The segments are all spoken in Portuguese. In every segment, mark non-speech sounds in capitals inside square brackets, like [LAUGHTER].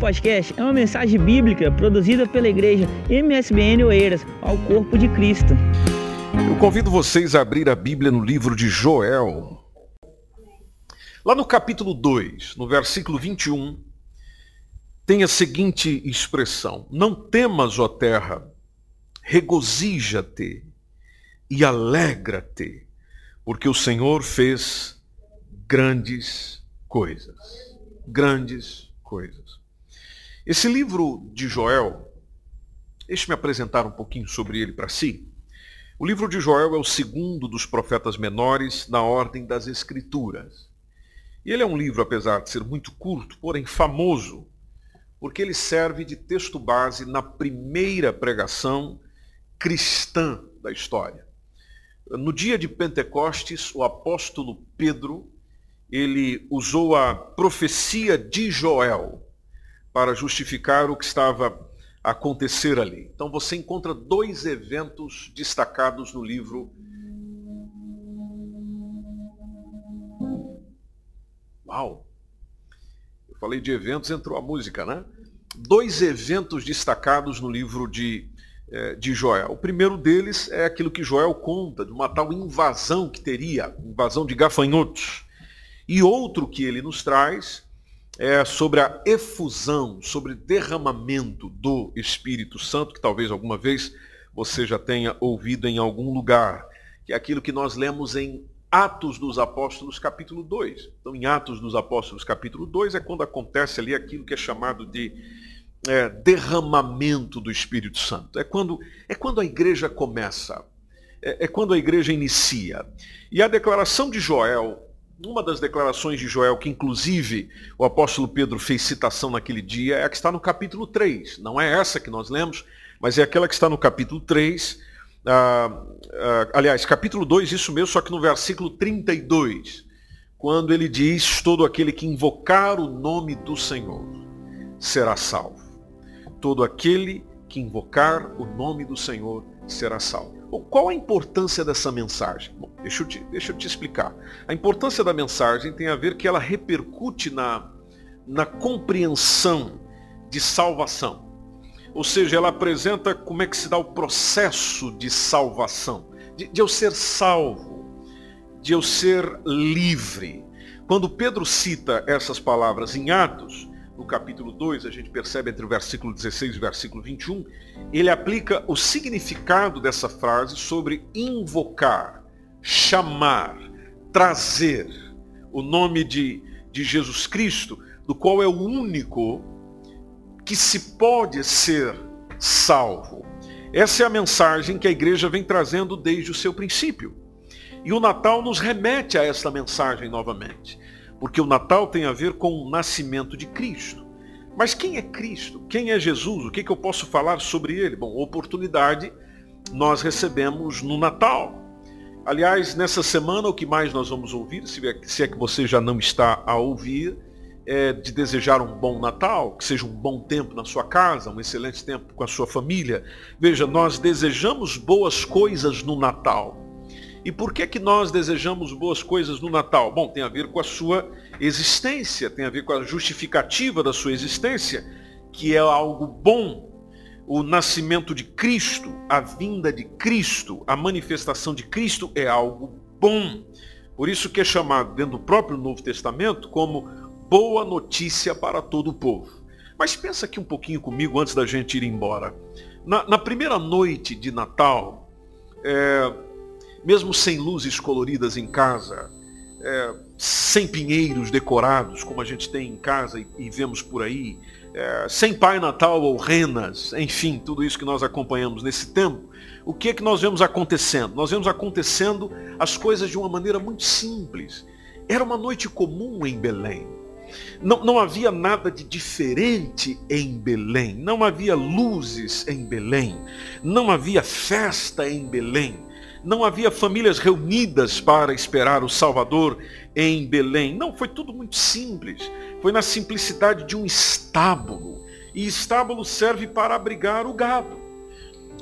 podcast é uma mensagem bíblica produzida pela igreja MSBN Oeiras ao corpo de Cristo. Eu convido vocês a abrir a Bíblia no livro de Joel. Lá no capítulo 2, no versículo 21, tem a seguinte expressão: Não temas, ó terra, regozija-te e alegra-te, porque o Senhor fez grandes coisas. Grandes coisas. Esse livro de Joel, deixe-me apresentar um pouquinho sobre ele para si. O livro de Joel é o segundo dos profetas menores na ordem das Escrituras. E ele é um livro, apesar de ser muito curto, porém famoso, porque ele serve de texto base na primeira pregação cristã da história. No dia de Pentecostes, o apóstolo Pedro ele usou a profecia de Joel para justificar o que estava a acontecer ali. Então você encontra dois eventos destacados no livro. Uau! Eu falei de eventos, entrou a música, né? Dois eventos destacados no livro de, eh, de Joel. O primeiro deles é aquilo que Joel conta, de uma tal invasão que teria, invasão de gafanhotos e outro que ele nos traz é sobre a efusão, sobre derramamento do Espírito Santo, que talvez alguma vez você já tenha ouvido em algum lugar, que é aquilo que nós lemos em Atos dos Apóstolos, capítulo 2. Então, em Atos dos Apóstolos, capítulo 2, é quando acontece ali aquilo que é chamado de é, derramamento do Espírito Santo. É quando, é quando a igreja começa, é, é quando a igreja inicia. E a declaração de Joel uma das declarações de Joel, que inclusive o apóstolo Pedro fez citação naquele dia, é a que está no capítulo 3. Não é essa que nós lemos, mas é aquela que está no capítulo 3. Ah, ah, aliás, capítulo 2, isso mesmo, só que no versículo 32, quando ele diz: Todo aquele que invocar o nome do Senhor será salvo. Todo aquele que invocar o nome do Senhor será salvo. Qual a importância dessa mensagem? Bom, deixa, eu te, deixa eu te explicar. A importância da mensagem tem a ver que ela repercute na, na compreensão de salvação. Ou seja, ela apresenta como é que se dá o processo de salvação, de, de eu ser salvo, de eu ser livre. Quando Pedro cita essas palavras em Atos, no capítulo 2, a gente percebe entre o versículo 16 e o versículo 21, ele aplica o significado dessa frase sobre invocar, chamar, trazer o nome de, de Jesus Cristo, do qual é o único que se pode ser salvo. Essa é a mensagem que a igreja vem trazendo desde o seu princípio. E o Natal nos remete a essa mensagem novamente. Porque o Natal tem a ver com o nascimento de Cristo. Mas quem é Cristo? Quem é Jesus? O que, que eu posso falar sobre ele? Bom, oportunidade nós recebemos no Natal. Aliás, nessa semana o que mais nós vamos ouvir, se é, se é que você já não está a ouvir, é de desejar um bom Natal, que seja um bom tempo na sua casa, um excelente tempo com a sua família. Veja, nós desejamos boas coisas no Natal. E por que, que nós desejamos boas coisas no Natal? Bom, tem a ver com a sua existência, tem a ver com a justificativa da sua existência, que é algo bom. O nascimento de Cristo, a vinda de Cristo, a manifestação de Cristo é algo bom. Por isso que é chamado dentro do próprio Novo Testamento como boa notícia para todo o povo. Mas pensa aqui um pouquinho comigo antes da gente ir embora. Na, na primeira noite de Natal, é, mesmo sem luzes coloridas em casa, é, sem pinheiros decorados, como a gente tem em casa e, e vemos por aí, é, sem Pai Natal ou renas, enfim, tudo isso que nós acompanhamos nesse tempo, o que é que nós vemos acontecendo? Nós vemos acontecendo as coisas de uma maneira muito simples. Era uma noite comum em Belém. Não, não havia nada de diferente em Belém. Não havia luzes em Belém. Não havia festa em Belém não havia famílias reunidas para esperar o Salvador em Belém. Não, foi tudo muito simples. Foi na simplicidade de um estábulo. E estábulo serve para abrigar o gado.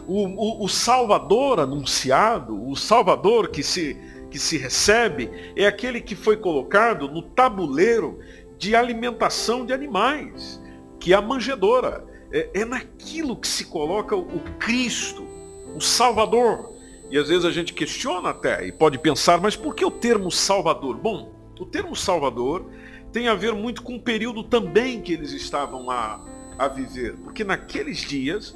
O, o, o Salvador anunciado, o Salvador que se, que se recebe, é aquele que foi colocado no tabuleiro de alimentação de animais que é a manjedoura. É, é naquilo que se coloca o Cristo, o Salvador. E às vezes a gente questiona até e pode pensar, mas por que o termo Salvador? Bom, o termo Salvador tem a ver muito com o período também que eles estavam a, a viver. Porque naqueles dias,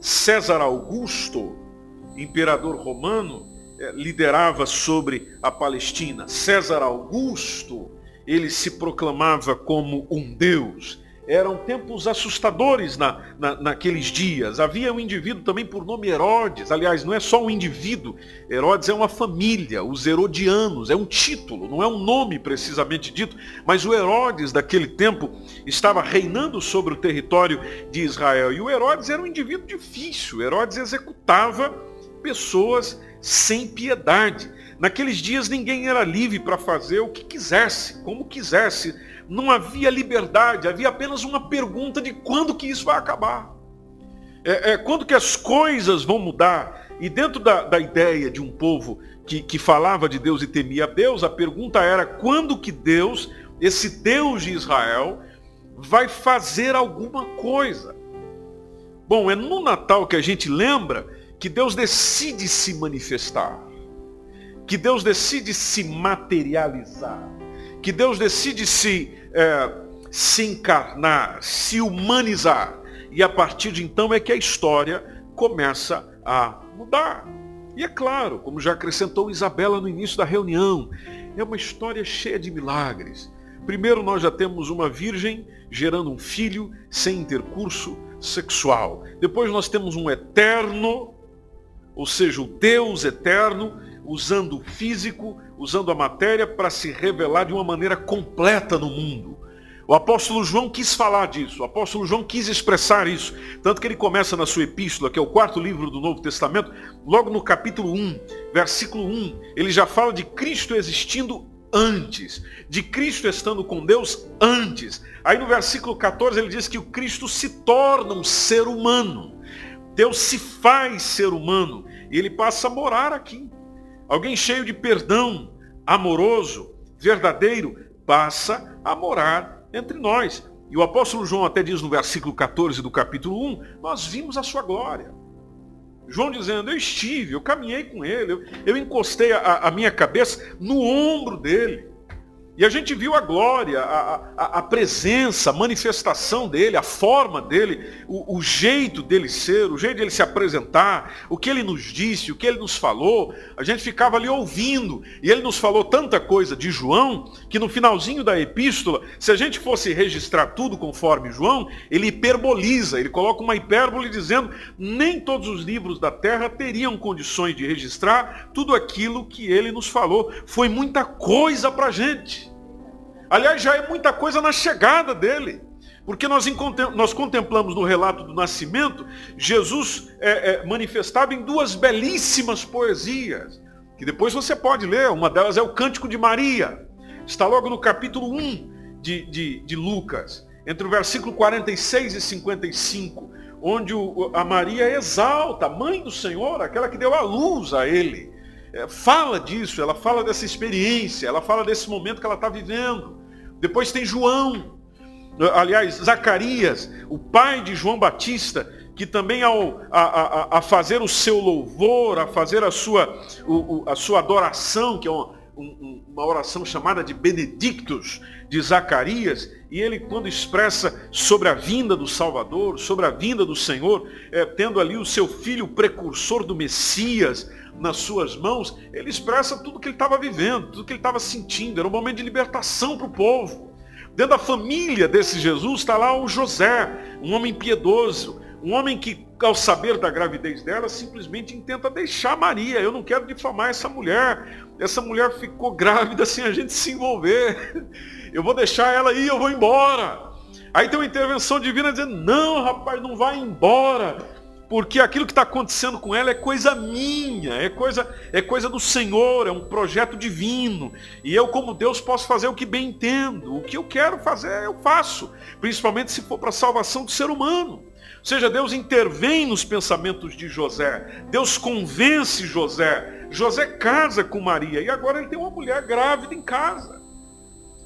César Augusto, imperador romano, eh, liderava sobre a Palestina. César Augusto, ele se proclamava como um deus eram tempos assustadores na, na, naqueles dias. Havia um indivíduo também por nome Herodes. Aliás, não é só um indivíduo. Herodes é uma família, os Herodianos. É um título, não é um nome precisamente dito. Mas o Herodes daquele tempo estava reinando sobre o território de Israel. E o Herodes era um indivíduo difícil. Herodes executava pessoas sem piedade. Naqueles dias ninguém era livre para fazer o que quisesse, como quisesse não havia liberdade, havia apenas uma pergunta de quando que isso vai acabar. É, é, quando que as coisas vão mudar? E dentro da, da ideia de um povo que, que falava de Deus e temia Deus, a pergunta era quando que Deus, esse Deus de Israel, vai fazer alguma coisa? Bom, é no Natal que a gente lembra que Deus decide se manifestar, que Deus decide se materializar que Deus decide se, é, se encarnar, se humanizar. E a partir de então é que a história começa a mudar. E é claro, como já acrescentou Isabela no início da reunião, é uma história cheia de milagres. Primeiro, nós já temos uma virgem gerando um filho sem intercurso sexual. Depois, nós temos um eterno, ou seja, o Deus eterno, usando o físico, usando a matéria para se revelar de uma maneira completa no mundo. O apóstolo João quis falar disso, o apóstolo João quis expressar isso, tanto que ele começa na sua epístola, que é o quarto livro do Novo Testamento, logo no capítulo 1, versículo 1, ele já fala de Cristo existindo antes, de Cristo estando com Deus antes. Aí no versículo 14 ele diz que o Cristo se torna um ser humano. Deus se faz ser humano e ele passa a morar aqui. Alguém cheio de perdão, amoroso, verdadeiro, passa a morar entre nós. E o apóstolo João até diz no versículo 14 do capítulo 1, nós vimos a sua glória. João dizendo, eu estive, eu caminhei com ele, eu, eu encostei a, a minha cabeça no ombro dele. E a gente viu a glória, a, a, a, presença, a manifestação dele, a forma dele, o, o, jeito dele ser, o jeito dele se apresentar, o que ele nos disse, o que ele nos falou. A gente ficava ali ouvindo. E ele nos falou tanta coisa de João, que no finalzinho da epístola, se a gente fosse registrar tudo conforme João, ele hiperboliza, ele coloca uma hipérbole dizendo, nem todos os livros da terra teriam condições de registrar tudo aquilo que ele nos falou. Foi muita coisa para a gente. Aliás, já é muita coisa na chegada dele. Porque nós, nós contemplamos no relato do nascimento, Jesus é, é, manifestado em duas belíssimas poesias, que depois você pode ler, uma delas é o Cântico de Maria, está logo no capítulo 1 de, de, de Lucas, entre o versículo 46 e 55, onde o, a Maria exalta, a mãe do Senhor, aquela que deu a luz a ele fala disso, ela fala dessa experiência, ela fala desse momento que ela está vivendo. Depois tem João, aliás, Zacarias, o pai de João Batista, que também ao, a, a, a fazer o seu louvor, a fazer a sua, o, a sua adoração, que é uma, uma oração chamada de Benedictus de Zacarias, e ele quando expressa sobre a vinda do Salvador, sobre a vinda do Senhor, é, tendo ali o seu filho precursor do Messias, nas suas mãos, ele expressa tudo que ele estava vivendo, tudo que ele estava sentindo. Era um momento de libertação para o povo. Dentro da família desse Jesus está lá o José, um homem piedoso, um homem que, ao saber da gravidez dela, simplesmente intenta deixar Maria. Eu não quero difamar essa mulher. Essa mulher ficou grávida sem a gente se envolver. Eu vou deixar ela aí, eu vou embora. Aí tem uma intervenção divina dizendo, não, rapaz, não vai embora porque aquilo que está acontecendo com ela é coisa minha, é coisa, é coisa do Senhor, é um projeto divino. E eu, como Deus, posso fazer o que bem entendo. O que eu quero fazer, eu faço. Principalmente se for para a salvação do ser humano. Seja, Deus intervém nos pensamentos de José. Deus convence José. José casa com Maria. E agora ele tem uma mulher grávida em casa.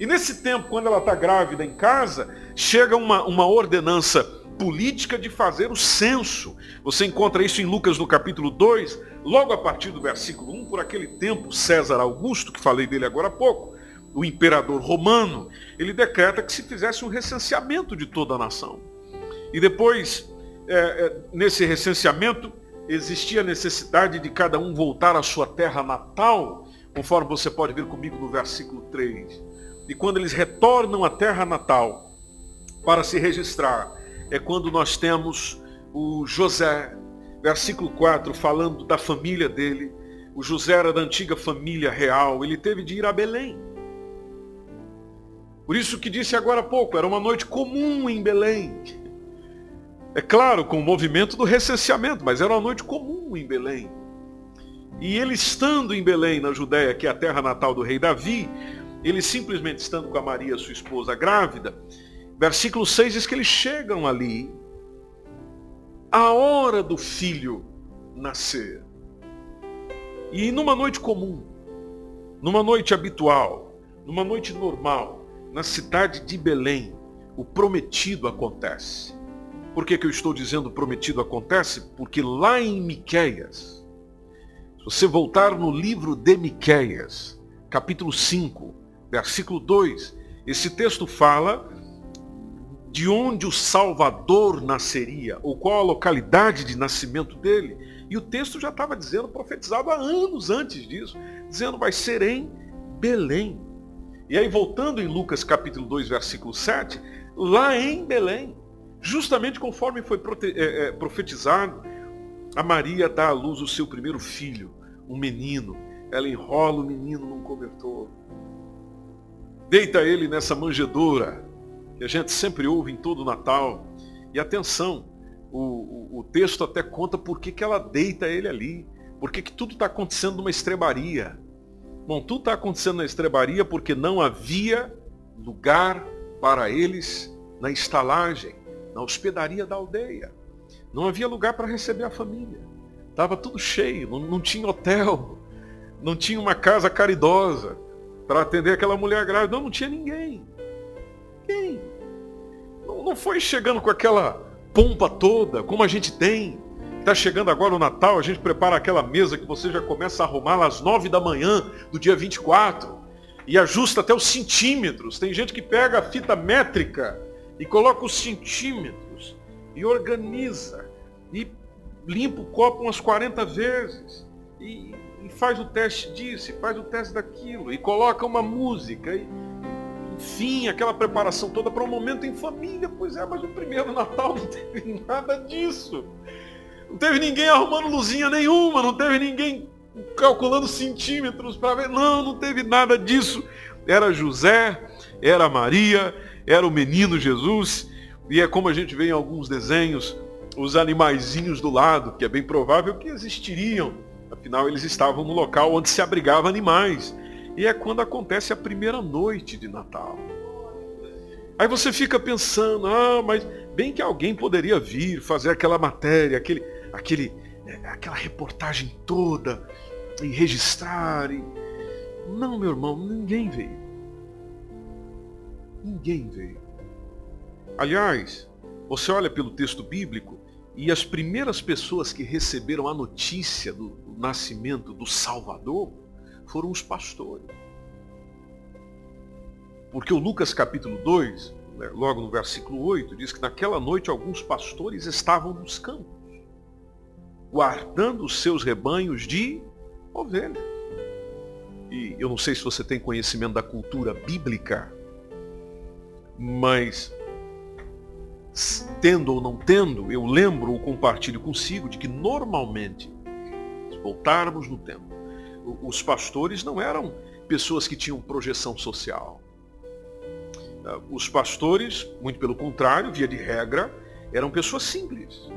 E nesse tempo, quando ela está grávida em casa, chega uma, uma ordenança política de fazer o censo. Você encontra isso em Lucas no capítulo 2, logo a partir do versículo 1, por aquele tempo, César Augusto, que falei dele agora há pouco, o imperador romano, ele decreta que se fizesse um recenseamento de toda a nação. E depois, é, nesse recenseamento, existia a necessidade de cada um voltar à sua terra natal, conforme você pode ver comigo no versículo 3. E quando eles retornam à terra natal para se registrar, é quando nós temos o José, versículo 4, falando da família dele. O José era da antiga família real, ele teve de ir a Belém. Por isso que disse agora há pouco, era uma noite comum em Belém. É claro, com o movimento do recenseamento, mas era uma noite comum em Belém. E ele estando em Belém, na Judéia, que é a terra natal do rei Davi, ele simplesmente estando com a Maria, sua esposa, grávida, versículo 6 diz que eles chegam ali, a hora do filho nascer. E numa noite comum, numa noite habitual, numa noite normal, na cidade de Belém, o prometido acontece. Por que, que eu estou dizendo prometido acontece? Porque lá em Miqueias, se você voltar no livro de Miqueias, capítulo 5, versículo 2. Esse texto fala de onde o Salvador nasceria, ou qual a localidade de nascimento dele. E o texto já estava dizendo, profetizado há anos antes disso, dizendo vai ser em Belém. E aí voltando em Lucas capítulo 2, versículo 7, lá em Belém, justamente conforme foi é, é, profetizado, a Maria dá à luz o seu primeiro filho, um menino. Ela enrola o menino num cobertor Deita ele nessa manjedoura que a gente sempre ouve em todo o Natal. E atenção, o, o, o texto até conta por que, que ela deita ele ali. Por que, que tudo está acontecendo numa estrebaria. Bom, tudo está acontecendo na estrebaria porque não havia lugar para eles na estalagem, na hospedaria da aldeia. Não havia lugar para receber a família. Estava tudo cheio, não, não tinha hotel, não tinha uma casa caridosa para atender aquela mulher grávida. Não, não tinha ninguém. Quem? Não, não foi chegando com aquela pompa toda, como a gente tem. Está chegando agora o Natal, a gente prepara aquela mesa que você já começa a arrumar às nove da manhã do dia 24 e ajusta até os centímetros. Tem gente que pega a fita métrica e coloca os centímetros e organiza e limpa o copo umas 40 vezes. E, e faz o teste disso, e faz o teste daquilo, e coloca uma música, e, enfim, aquela preparação toda para um momento em família. Pois é, mas o primeiro Natal não teve nada disso. Não teve ninguém arrumando luzinha nenhuma, não teve ninguém calculando centímetros para ver. Não, não teve nada disso. Era José, era Maria, era o menino Jesus. E é como a gente vê em alguns desenhos, os animaizinhos do lado, que é bem provável que existiriam Afinal, eles estavam no local onde se abrigavam animais. E é quando acontece a primeira noite de Natal. Aí você fica pensando, ah, mas bem que alguém poderia vir fazer aquela matéria, aquele, aquele, é, aquela reportagem toda e registrar. E... Não, meu irmão, ninguém veio. Ninguém veio. Aliás, você olha pelo texto bíblico e as primeiras pessoas que receberam a notícia do nascimento do Salvador foram os pastores. Porque o Lucas capítulo 2, né, logo no versículo 8, diz que naquela noite alguns pastores estavam nos campos, guardando os seus rebanhos de ovelhas. E eu não sei se você tem conhecimento da cultura bíblica, mas tendo ou não tendo, eu lembro ou compartilho consigo de que normalmente, se voltarmos no tempo, os pastores não eram pessoas que tinham projeção social. Ah, os pastores, muito pelo contrário, via de regra, eram pessoas simples.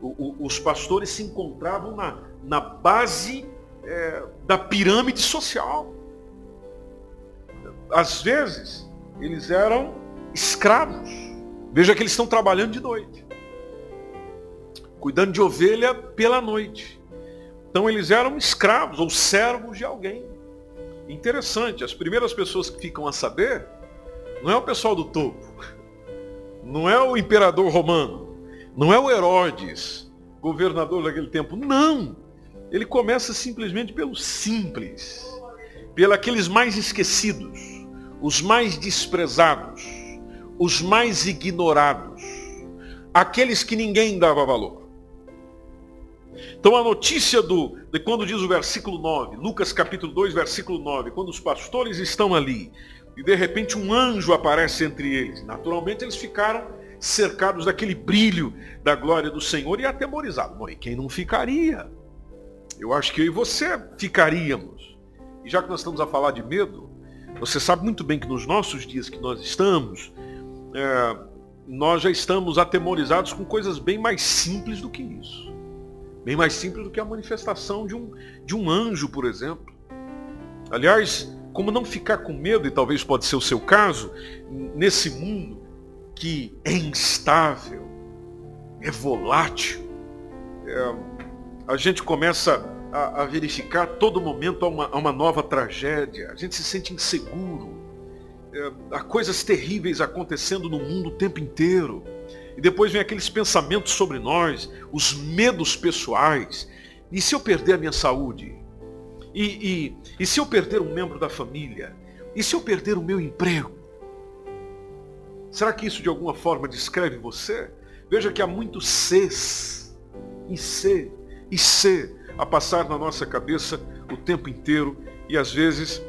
Os pastores se encontravam na, na base é, da pirâmide social. Às vezes, eles eram escravos Veja que eles estão trabalhando de noite. Cuidando de ovelha pela noite. Então eles eram escravos ou servos de alguém. Interessante, as primeiras pessoas que ficam a saber não é o pessoal do topo, não é o imperador romano, não é o Herodes, governador daquele tempo, não. Ele começa simplesmente pelo simples, pelos mais esquecidos, os mais desprezados, os mais ignorados, aqueles que ninguém dava valor. Então a notícia do, de quando diz o versículo 9, Lucas capítulo 2, versículo 9, quando os pastores estão ali e de repente um anjo aparece entre eles. Naturalmente eles ficaram cercados daquele brilho da glória do Senhor e atemorizados. Bom, e quem não ficaria? Eu acho que eu e você ficaríamos. E já que nós estamos a falar de medo, você sabe muito bem que nos nossos dias que nós estamos, é, nós já estamos atemorizados com coisas bem mais simples do que isso. Bem mais simples do que a manifestação de um, de um anjo, por exemplo. Aliás, como não ficar com medo, e talvez pode ser o seu caso, nesse mundo que é instável, é volátil, é, a gente começa a, a, verificar todo momento uma, uma nova tragédia, a gente se sente inseguro, é, há coisas terríveis acontecendo no mundo o tempo inteiro. E depois vem aqueles pensamentos sobre nós, os medos pessoais. E se eu perder a minha saúde? E, e, e se eu perder um membro da família? E se eu perder o meu emprego? Será que isso de alguma forma descreve você? Veja que há muitos Cs, e C, e C a passar na nossa cabeça o tempo inteiro e às vezes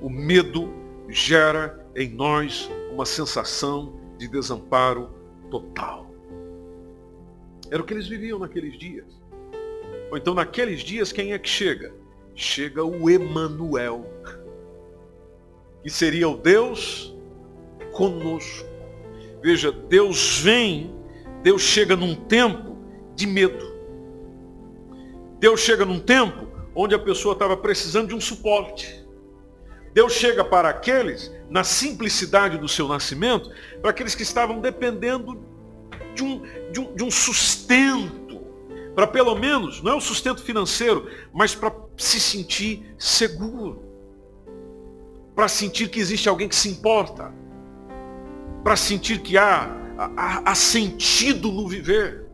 o medo gera em nós uma sensação de desamparo total. Era o que eles viviam naqueles dias. Ou então naqueles dias quem é que chega? Chega o Emanuel, que seria o Deus conosco. Veja, Deus vem, Deus chega num tempo de medo. Deus chega num tempo onde a pessoa estava precisando de um suporte. Deus chega para aqueles, na simplicidade do seu nascimento, para aqueles que estavam dependendo de um, de um, de um sustento, para pelo menos, não é um sustento financeiro, mas para se sentir seguro, para sentir que existe alguém que se importa, para sentir que há, há, há sentido no viver.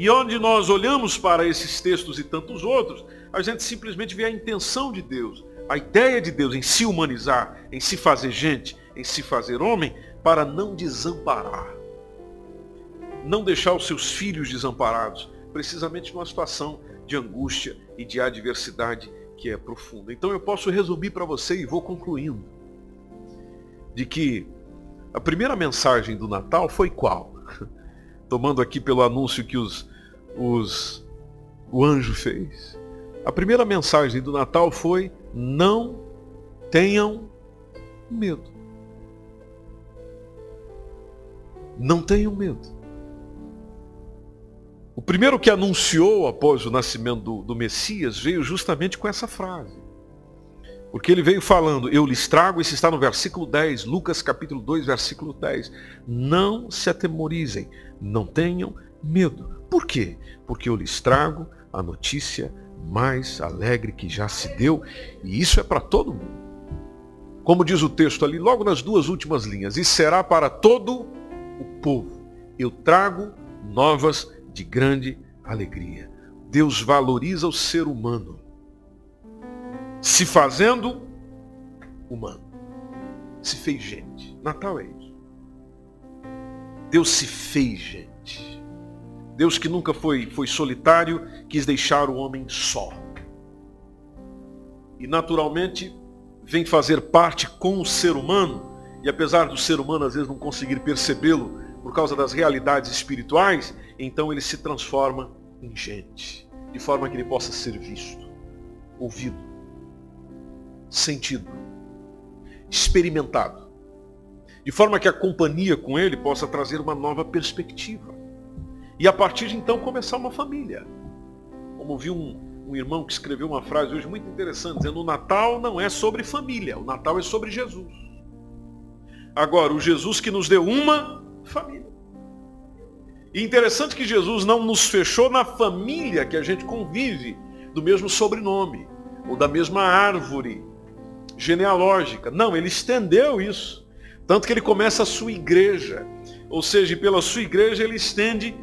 E onde nós olhamos para esses textos e tantos outros, a gente simplesmente vê a intenção de Deus a ideia de Deus em se humanizar, em se fazer gente, em se fazer homem, para não desamparar. Não deixar os seus filhos desamparados, precisamente numa situação de angústia e de adversidade que é profunda. Então eu posso resumir para você e vou concluindo. De que a primeira mensagem do Natal foi qual? [LAUGHS] Tomando aqui pelo anúncio que os, os, o anjo fez. A primeira mensagem do Natal foi não tenham medo. Não tenham medo. O primeiro que anunciou após o nascimento do, do, Messias veio justamente com essa frase. Porque ele veio falando, eu lhes trago, isso está no versículo 10, Lucas capítulo 2, versículo 10. Não se atemorizem, não tenham medo. Por quê? Porque eu lhes trago a notícia mais alegre que já se deu, e isso é para todo mundo. Como diz o texto ali, logo nas duas últimas linhas, e será para todo o povo. Eu trago novas de grande alegria. Deus valoriza o ser humano, se fazendo humano. Se fez gente. Natal é isso. Deus se fez gente. Deus que nunca foi, foi solitário, quis deixar o homem só. E naturalmente vem fazer parte com o ser humano, e apesar do ser humano às vezes não conseguir percebê-lo por causa das realidades espirituais, então ele se transforma em gente, de forma que ele possa ser visto, ouvido, sentido, experimentado, de forma que a companhia com ele possa trazer uma nova perspectiva. E a partir de então começar uma família. Como vi um, um irmão que escreveu uma frase hoje muito interessante, dizendo o Natal não é sobre família, o Natal é sobre Jesus. Agora, o Jesus que nos deu uma família. E interessante que Jesus não nos fechou na família que a gente convive, do mesmo sobrenome, ou da mesma árvore genealógica. Não, ele estendeu isso. Tanto que ele começa a sua igreja. Ou seja, pela sua igreja ele estende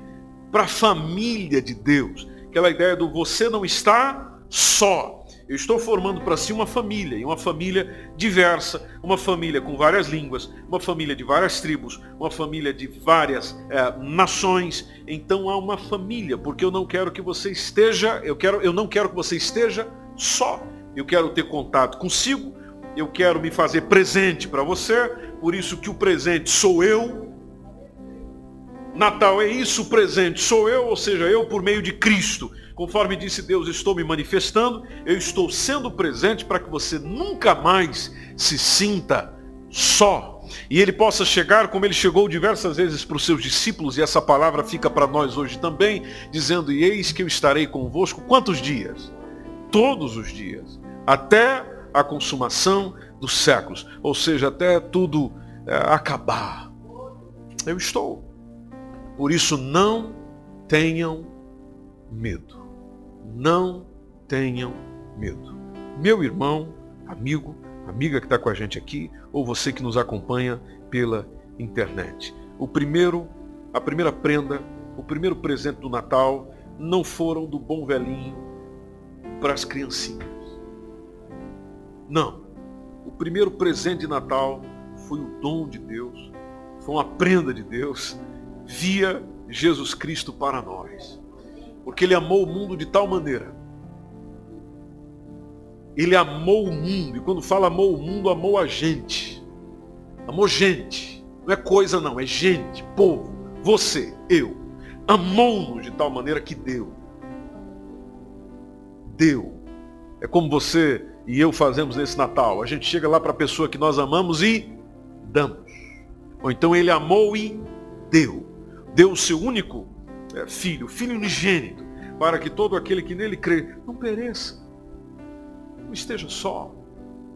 para a família de Deus. Aquela ideia do você não está só. Eu estou formando para si uma família, e uma família diversa, uma família com várias línguas, uma família de várias tribos, uma família de várias é, nações. Então há uma família, porque eu não quero que você esteja, eu, quero, eu não quero que você esteja só. Eu quero ter contato consigo, eu quero me fazer presente para você, por isso que o presente sou eu. Natal é isso, presente sou eu, ou seja, eu por meio de Cristo. Conforme disse Deus, estou me manifestando, eu estou sendo presente para que você nunca mais se sinta só. E ele possa chegar como ele chegou diversas vezes para os seus discípulos, e essa palavra fica para nós hoje também, dizendo: E eis que eu estarei convosco quantos dias? Todos os dias, até a consumação dos séculos, ou seja, até tudo é, acabar. Eu estou. Por isso, não tenham medo. Não tenham medo. Meu irmão, amigo, amiga que está com a gente aqui, ou você que nos acompanha pela internet. O primeiro, a primeira prenda, o primeiro presente do Natal não foram do bom velhinho para as criancinhas. Não. O primeiro presente de Natal foi o dom de Deus, foi uma prenda de Deus via Jesus Cristo para nós. Porque ele amou o mundo de tal maneira. Ele amou o mundo. E quando fala amou o mundo, amou a gente. Amou gente. Não é coisa não, é gente, povo. Você, eu. Amou-nos de tal maneira que deu. Deu. É como você e eu fazemos nesse Natal. A gente chega lá para a pessoa que nós amamos e damos. Ou então ele amou e deu. Deu o seu único é, filho, filho unigênito, para que todo aquele que nele crê não pereça, não esteja só,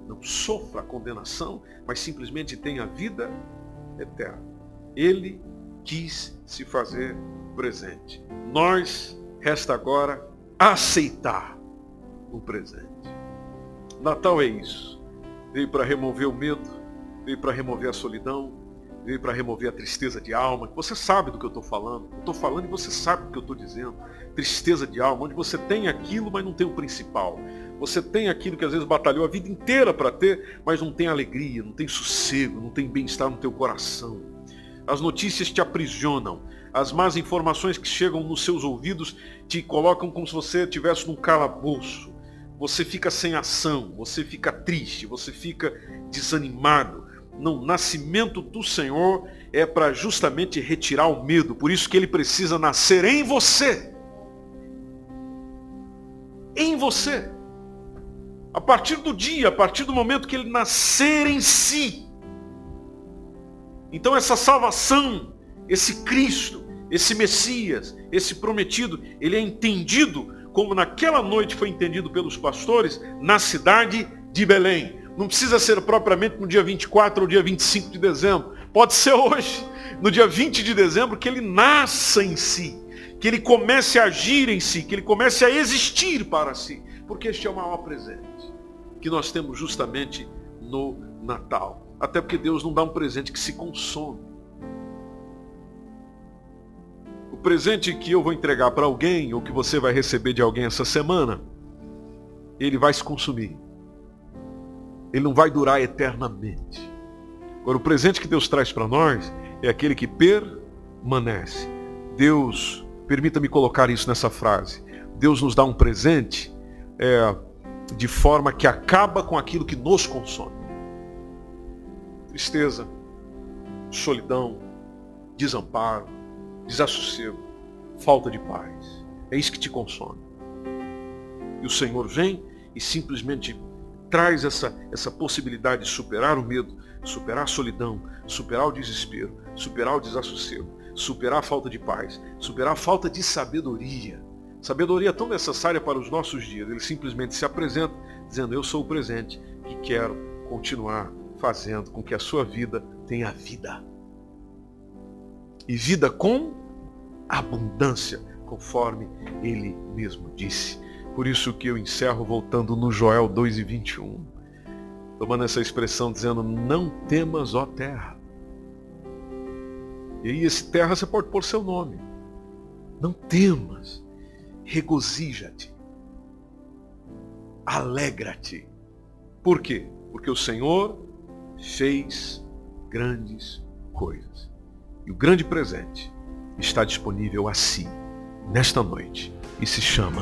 não sofra a condenação, mas simplesmente tenha vida eterna. Ele quis se fazer presente. Nós resta agora aceitar o presente. Natal é isso. Veio para remover o medo, veio para remover a solidão, veio para remover a tristeza de alma. Você sabe do que eu estou falando. Eu estou falando e você sabe do que eu estou dizendo. Tristeza de alma, onde você tem aquilo, mas não tem o principal. Você tem aquilo que às vezes batalhou a vida inteira para ter, mas não tem alegria, não tem sossego, não tem bem-estar no teu coração. As notícias te aprisionam. As más informações que chegam nos seus ouvidos te colocam como se você estivesse num calabouço. Você fica sem ação, você fica triste, você fica desanimado no nascimento do Senhor é para justamente retirar o medo. Por isso que ele precisa nascer em você. Em você. A partir do dia, a partir do momento que ele nascer em si. Então essa salvação, esse Cristo, esse Messias, esse prometido, ele é entendido como naquela noite foi entendido pelos pastores na cidade de Belém. Não precisa ser propriamente no dia 24 ou dia 25 de dezembro. Pode ser hoje, no dia 20 de dezembro, que ele nasça em si, que ele comece a agir em si, que ele comece a existir para si. Porque este é o maior presente que nós temos justamente no Natal. Até porque Deus não dá um presente que se consome. O presente que eu vou entregar para alguém, ou que você vai receber de alguém essa semana, ele vai se consumir ele não vai durar eternamente. Agora, o presente que Deus traz para nós é aquele que permanece. Deus, permita-me colocar isso nessa frase. Deus nos dá um presente é, de forma que acaba com aquilo que nos consome. Tristeza, solidão, desamparo, desassossego, falta de paz. É isso que te consome. E o Senhor vem e simplesmente traz essa, essa possibilidade de superar o medo, superar a solidão, superar o desespero, superar o desassossego, superar a falta de paz, superar a falta de sabedoria. Sabedoria tão necessária para os nossos dias. Ele simplesmente se apresenta dizendo: Eu sou o presente que quero continuar fazendo com que a sua vida tenha vida. E vida com abundância, conforme ele mesmo disse. Por isso que eu encerro voltando no Joel 2 e 21. tomando essa expressão dizendo: Não temas, ó terra. E aí, esse terra você pode pôr seu nome. Não temas, regozija-te, alegra-te. Por quê? Porque o Senhor fez grandes coisas. E o grande presente está disponível a si, nesta noite, e se chama